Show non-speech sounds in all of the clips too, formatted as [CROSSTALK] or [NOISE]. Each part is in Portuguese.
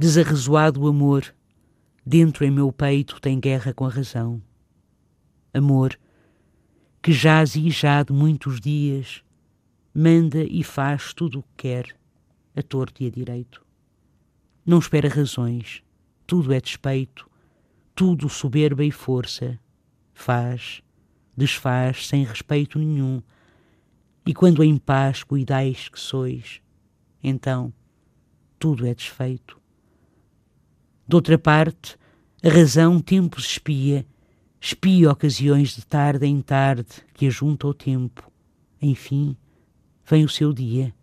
Desarrezoado amor, dentro em meu peito tem guerra com a razão. Amor, que jaz e já de muitos dias, manda e faz tudo o que quer, a torto e a direito. Não espera razões, tudo é despeito, tudo soberba e força, faz, desfaz sem respeito nenhum, e quando em paz cuidais que sois, então tudo é desfeito. Doutra parte, a razão tempos espia, espia ocasiões de tarde em tarde que ajunta o tempo. Enfim, vem o seu dia.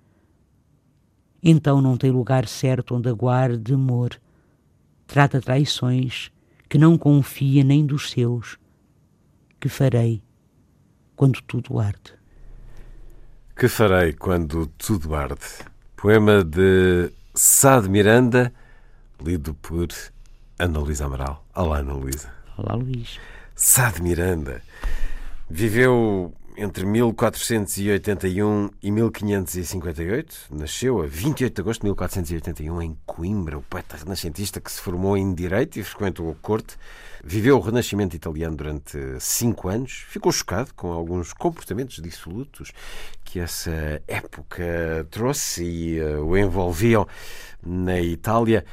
Então não tem lugar certo onde aguarde amor. Trata traições que não confia nem dos seus. Que farei quando tudo arde? Que farei quando tudo arde? Poema de Sá de Miranda lido por Ana Luísa Amaral. Olá, Ana Luísa. Olá, Luís. Sá de Miranda viveu entre 1481 e 1558. Nasceu a 28 de agosto de 1481 em Coimbra, o poeta renascentista que se formou em Direito e frequentou a corte. Viveu o Renascimento italiano durante cinco anos. Ficou chocado com alguns comportamentos dissolutos que essa época trouxe e uh, o envolviam na Itália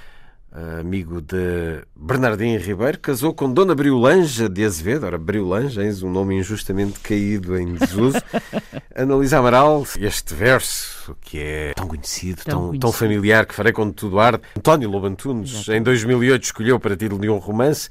amigo de Bernardino Ribeiro, casou com Dona Briolanja de Azevedo. Ora, Briolanja, eis um nome injustamente caído em desuso. [LAUGHS] Analisa Amaral, este verso que é tão conhecido, tão, tão, conhecido. tão familiar, que farei quando tudo arde. António Lobantunes, em 2008, escolheu para título de um romance.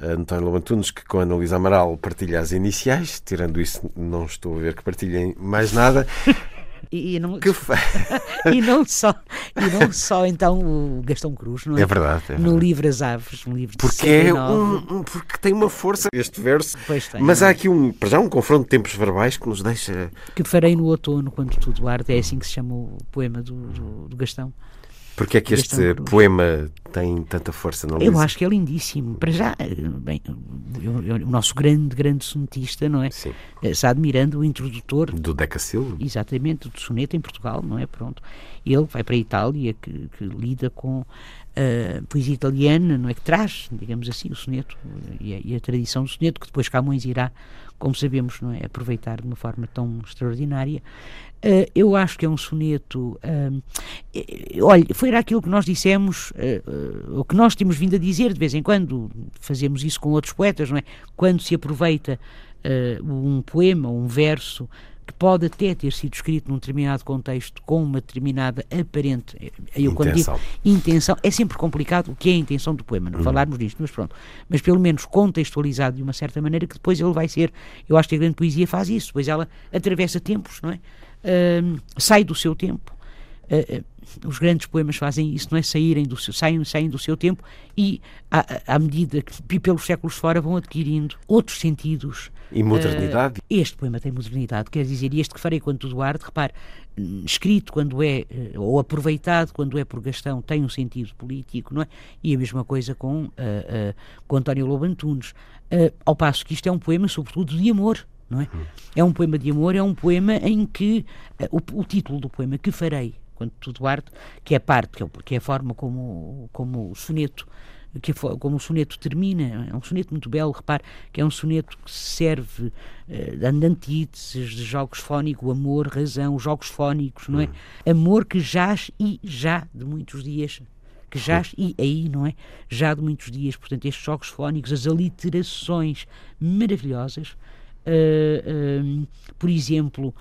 António Lobantunes, que com Analisa Amaral partilha as iniciais. Tirando isso, não estou a ver que partilhem mais nada. [LAUGHS] E, e, não, que [LAUGHS] e não só e não só então o Gastão Cruz não é? É verdade. É verdade. No livro As Aves, no livro porque é um, um, porque tem uma força este verso. Tem, mas há aqui um para já um confronto de tempos verbais que nos deixa que farei no outono quando tudo arde é assim que se chama o poema do, do, do Gastão. Porque é que este poema tem tanta força na Eu acho que é lindíssimo. Para já, bem, o nosso grande, grande sonetista, não é? Sim. Está admirando o introdutor. Do Deca Silva. Exatamente, do soneto em Portugal, não é? Pronto. Ele vai para a Itália, que, que lida com a poesia italiana, não é? Que traz, digamos assim, o soneto e a, e a tradição do soneto, que depois Camões irá, como sabemos, não é? Aproveitar de uma forma tão extraordinária. Uh, eu acho que é um soneto. Uh, olha, foi aquilo que nós dissemos, o que nós temos vindo a dizer de vez em quando, fazemos isso com outros poetas, não é? Quando se aproveita um poema, um verso, que pode até ter sido escrito num determinado contexto com uma determinada aparente eu quando digo intenção, é sempre complicado o que é a intenção do poema, não uhum. falarmos disto, mas pronto, mas pelo menos contextualizado de uma certa maneira que depois ele vai ser, eu acho que a grande poesia faz isso, depois ela atravessa tempos, não é? uh, sai do seu tempo. Uh, os grandes poemas fazem isso, não é? Saírem do seu, saem, saem do seu tempo e, à, à medida que pelos séculos fora vão adquirindo outros sentidos. E modernidade? Uh, este poema tem modernidade, quer dizer, e este que farei quando tudo arde, repare, escrito quando é, ou aproveitado quando é por Gastão, tem um sentido político, não é? E a mesma coisa com, uh, uh, com António Lobo Antunes. ao passo que isto é um poema, sobretudo, de amor não é? É um poema de amor, é um poema em que o, o, título do poema que farei quando tudo arde, que é parte, que é, que é a forma como, como o soneto que como o soneto termina, é um soneto muito belo, repare que é um soneto que serve uh, de antíteses, de jogos fónicos, amor, razão, jogos fónicos, não é? Hum. Amor que jaz e já de muitos dias que jaz e aí, não é? Já de muitos dias, portanto, estes jogos fónicos, as aliterações maravilhosas, uh, por exemplo,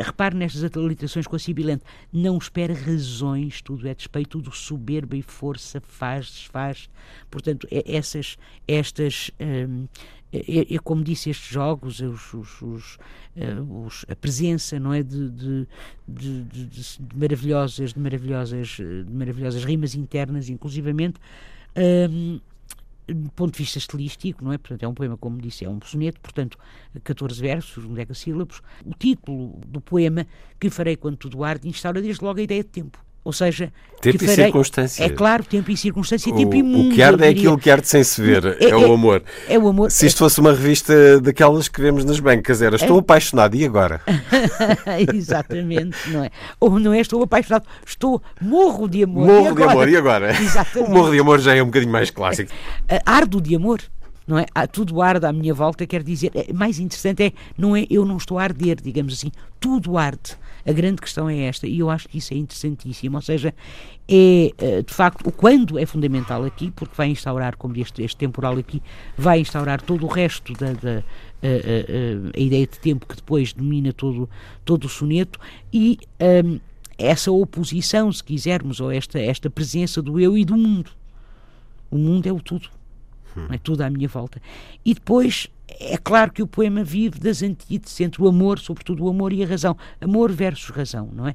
repare nestas aliterações com a sibilante, não espera razões, tudo é despeito, tudo soberba e força, faz, desfaz. Portanto, essas, estas, hum, é, como disse, estes jogos, os, os, os, eh, a presença, não é, de, de, de, de, maravilhosas, de maravilhosas, de maravilhosas rimas internas, inclusivamente, hum, do ponto de vista estilístico, não é? Portanto, é um poema, como disse, é um soneto, portanto, 14 versos, um decassílabos. O título do poema, que farei quando tudo arde, instaura desde logo a ideia de tempo. Ou seja, tempo que e farei, circunstância. É claro, tempo e circunstância, o, tempo e mundo. O que arde é aquilo que arde sem se ver, é, é, o amor. É o amor. Se isto fosse uma revista daquelas que vemos nas bancas, era estou é. apaixonado, e agora? [LAUGHS] Exatamente, não é? Ou não é estou apaixonado, estou morro de amor. Morro e de amor, e agora? [LAUGHS] Exatamente. O morro de amor já é um bocadinho mais clássico. [LAUGHS] Ardo de amor não é? Ah, tudo arde à minha volta, quer dizer, é, mais interessante é, não é eu não estou a arder, digamos assim, tudo arde. A grande questão é esta, e eu acho que isso é interessantíssimo, ou seja, é eh, de facto o quando é fundamental aqui, porque vai instaurar, como este, este temporal aqui, vai instaurar todo o resto da, da a, a, a, ideia de tempo que depois domina todo, todo o soneto e um, essa oposição, se quisermos, ou esta, esta presença do eu e do mundo. O mundo é o tudo. Hum. É tudo à minha volta. E depois, é claro que o poema vive das antíteses entre o amor, sobretudo o amor e a razão. Amor versus razão, não é?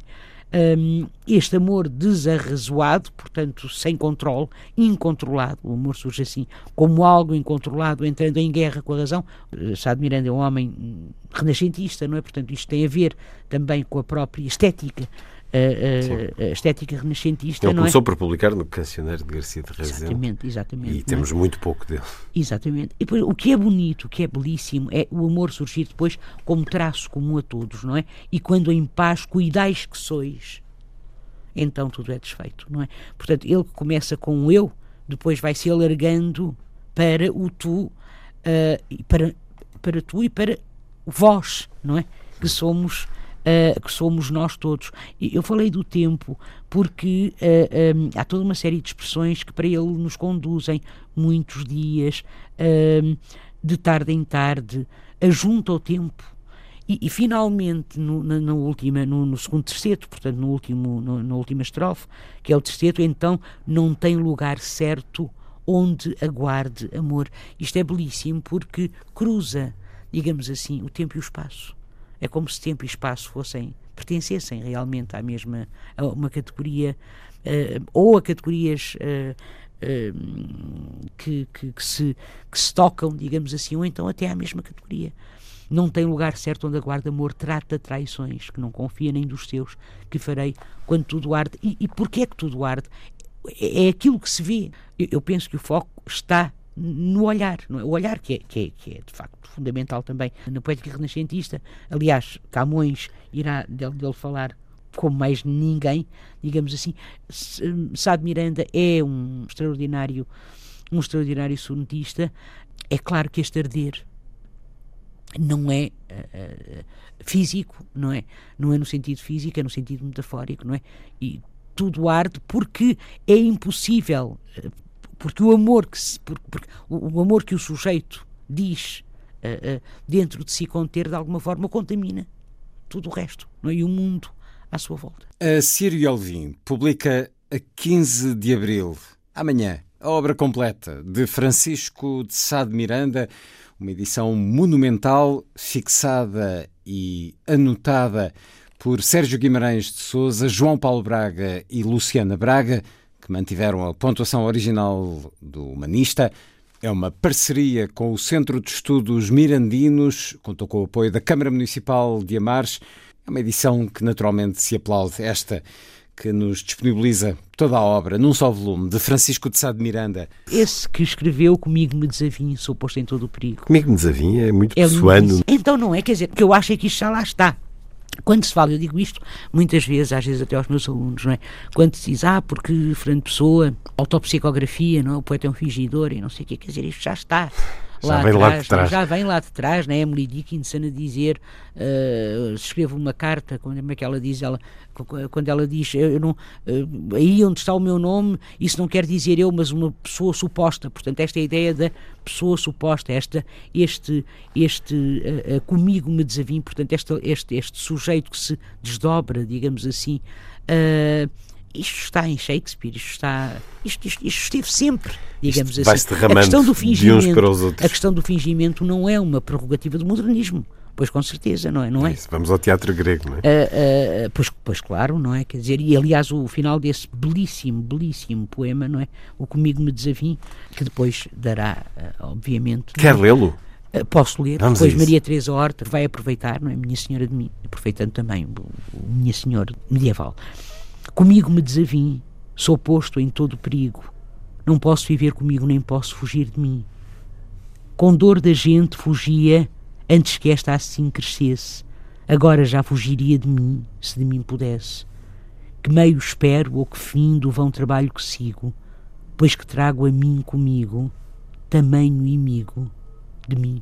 Um, este amor desarrazoado, portanto, sem controle, incontrolado, o amor surge assim, como algo incontrolado, entrando em guerra com a razão. Eh, Sá de Miranda é um homem renascentista, não é? Portanto, isto tem a ver também com a própria estética estética renascentista. Ele não começou é? por publicar no Cancioneiro de Garcia de Rezende. Exatamente, exatamente. E temos é? muito pouco dele. Exatamente. E depois, o que é bonito, o que é belíssimo, é o amor surgir depois como traço comum a todos, não é? E quando em paz cuidais que sois, então tudo é desfeito, não é? Portanto, ele que começa com o eu, depois vai se alargando para o tu, uh, para, para tu e para vós, não é? Que somos uh, que somos nós todos. Eu falei do tempo porque uh, eh, um, eh, há toda uma série de expressões que para ele nos conduzem muitos dias, de tarde em tarde, ajunta o tempo. E, e, finalmente, no, na, na, última, no, no, segundo terceto, portanto, no último, no, na última estrofe, que é o terceto, então não tem lugar certo onde aguarde amor. Isto é belíssimo porque cruza, digamos assim, o tempo e o espaço. É como se tempo e espaço fossem pertencessem realmente à mesma a uma categoria uh, ou a categorias uh, uh, que, que, que, se, que se tocam, digamos assim, ou então até à mesma categoria. Não tem lugar certo onde a guarda-amor trata traições, que não confia nem dos seus, que farei quando tudo arde. E, e porquê é que tudo arde? É, é aquilo que se vê. Eu, eu penso que o foco está no olhar, é? o olhar que é, que, é, que é de facto fundamental também na poética renascentista. Aliás, Camões irá dele, dele falar como mais ninguém, digamos assim. Sá de Miranda é um extraordinário, um extraordinário sonetista. É claro que este arder não é uh, físico, não é? Não é no sentido físico, é no sentido metafórico, não é? E tudo arde porque é impossível, porque o amor que se, porque, porque o, o amor que o sujeito diz uh, uh, dentro de si conter, de alguma forma, contamina tudo o resto não é? e o mundo à sua volta. A Sírio Alvim publica a 15 de abril, amanhã, a obra completa de Francisco de Sá de Miranda, uma edição monumental, fixada e anotada por Sérgio Guimarães de Souza, João Paulo Braga e Luciana Braga, que mantiveram a pontuação original do Humanista. É uma parceria com o Centro de Estudos Mirandinos, contou com o apoio da Câmara Municipal de Amares. É uma edição que naturalmente se aplaude, esta que nos disponibiliza toda a obra num só volume, de Francisco de Sá de Miranda. Esse que escreveu Comigo me desavinho, sou posto em todo o perigo. Comigo me desavinho é muito é pessoano. Então não é, quer dizer, porque eu acho é que isto já lá está. Quando se fala, eu digo isto muitas vezes, às vezes até aos meus alunos, não é? Quando se diz, ah, porque Fernando Pessoa, autopsicografia, não é? O poeta é um fingidor e não sei o quê, quer dizer, isto já está. Lá, vem atrás, lá de trás. já vem lá de trás, né? Emily Dickinson a dizer, uh, escreve uma carta, como é que ela diz, ela, quando ela diz, eu não, uh, aí onde está o meu nome, isso não quer dizer eu, mas uma pessoa suposta, portanto esta é a ideia da pessoa suposta, esta, este, este uh, comigo me desavim, portanto este, este, este sujeito que se desdobra, digamos assim, isto está em Shakespeare, isto está. Isto, isto, isto esteve sempre, digamos isto assim. A questão do fingimento. A questão do fingimento não é uma prerrogativa do modernismo. Pois com certeza, não é? Não é? Isso, vamos ao teatro grego, não é? Uh, uh, pois, pois claro, não é? Quer dizer, e aliás o final desse belíssimo, belíssimo poema, não é? O Comigo Me Desavim, que depois dará, obviamente. Quer lê-lo? posso ler, Vamos depois Maria Teresa Horta vai aproveitar, não é? Minha Senhora de mim, aproveitando também o, o Minha Senhora medieval. Comigo me desavim, sou posto em todo perigo. Não posso viver comigo, nem posso fugir de mim. Com dor da gente fugia antes que esta assim crescesse. Agora já fugiria de mim, se de mim pudesse. Que meio espero ou que fim do vão trabalho que sigo, pois que trago a mim comigo, tamanho inimigo de mim.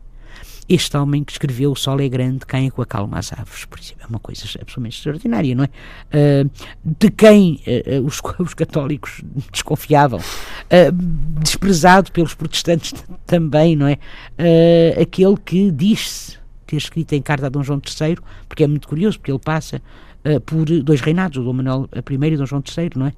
Este homem que escreveu O Sol é Grande, Caem com a Calma às Aves, por exemplo, é uma coisa absolutamente extraordinária, não é? Uh, de quem uh, os, [LAUGHS] os, católicos desconfiavam, uh, desprezado pelos protestantes [LAUGHS] também, não é? aquele que diz-se ter escrito em carta a Dom João III, porque é muito curioso, porque ele passa por dois reinados, o Dom Manuel I e Dom João III, não é?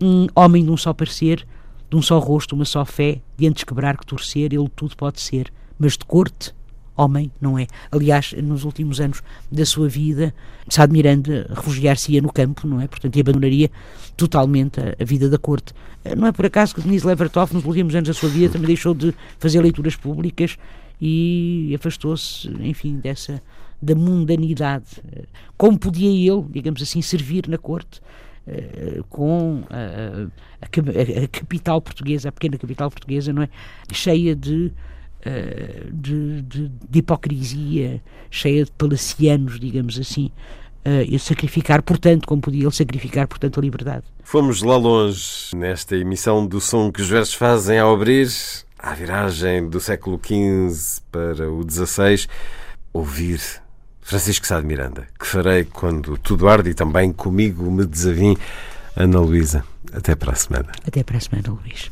Um homem de um só parecer, de um só rosto, uma só fé, de antes quebrar que torcer, ele tudo pode ser mas de corte, homem, não é? Aliás, nos últimos anos da sua vida, Sá de Miranda refugiar-se-ia no campo, não é? Portanto, e abandonaria totalmente a, a, vida da corte. Eh, não é por acaso que Denise Levertov, nos últimos anos da sua vida, também deixou de fazer leituras públicas e afastou-se, enfim, dessa da mundanidade. Eh, como podia ele, digamos assim, servir na corte? Uh, com a, a, a, capital portuguesa, a pequena capital portuguesa, não é? Cheia de de, de, de, hipocrisia, cheia de palacianos, digamos assim, uh, e sacrificar, portanto, como podia ele sacrificar, portanto, a liberdade. Fomos lá longe nesta emissão do som que os versos fazem ao abrir, à viragem do século XV para o XVI, ouvir Francisco Sá de Miranda, que farei quando tudo arde e também comigo me desavim, Ana Luísa. Até para a semana. Até para a semana, Luís.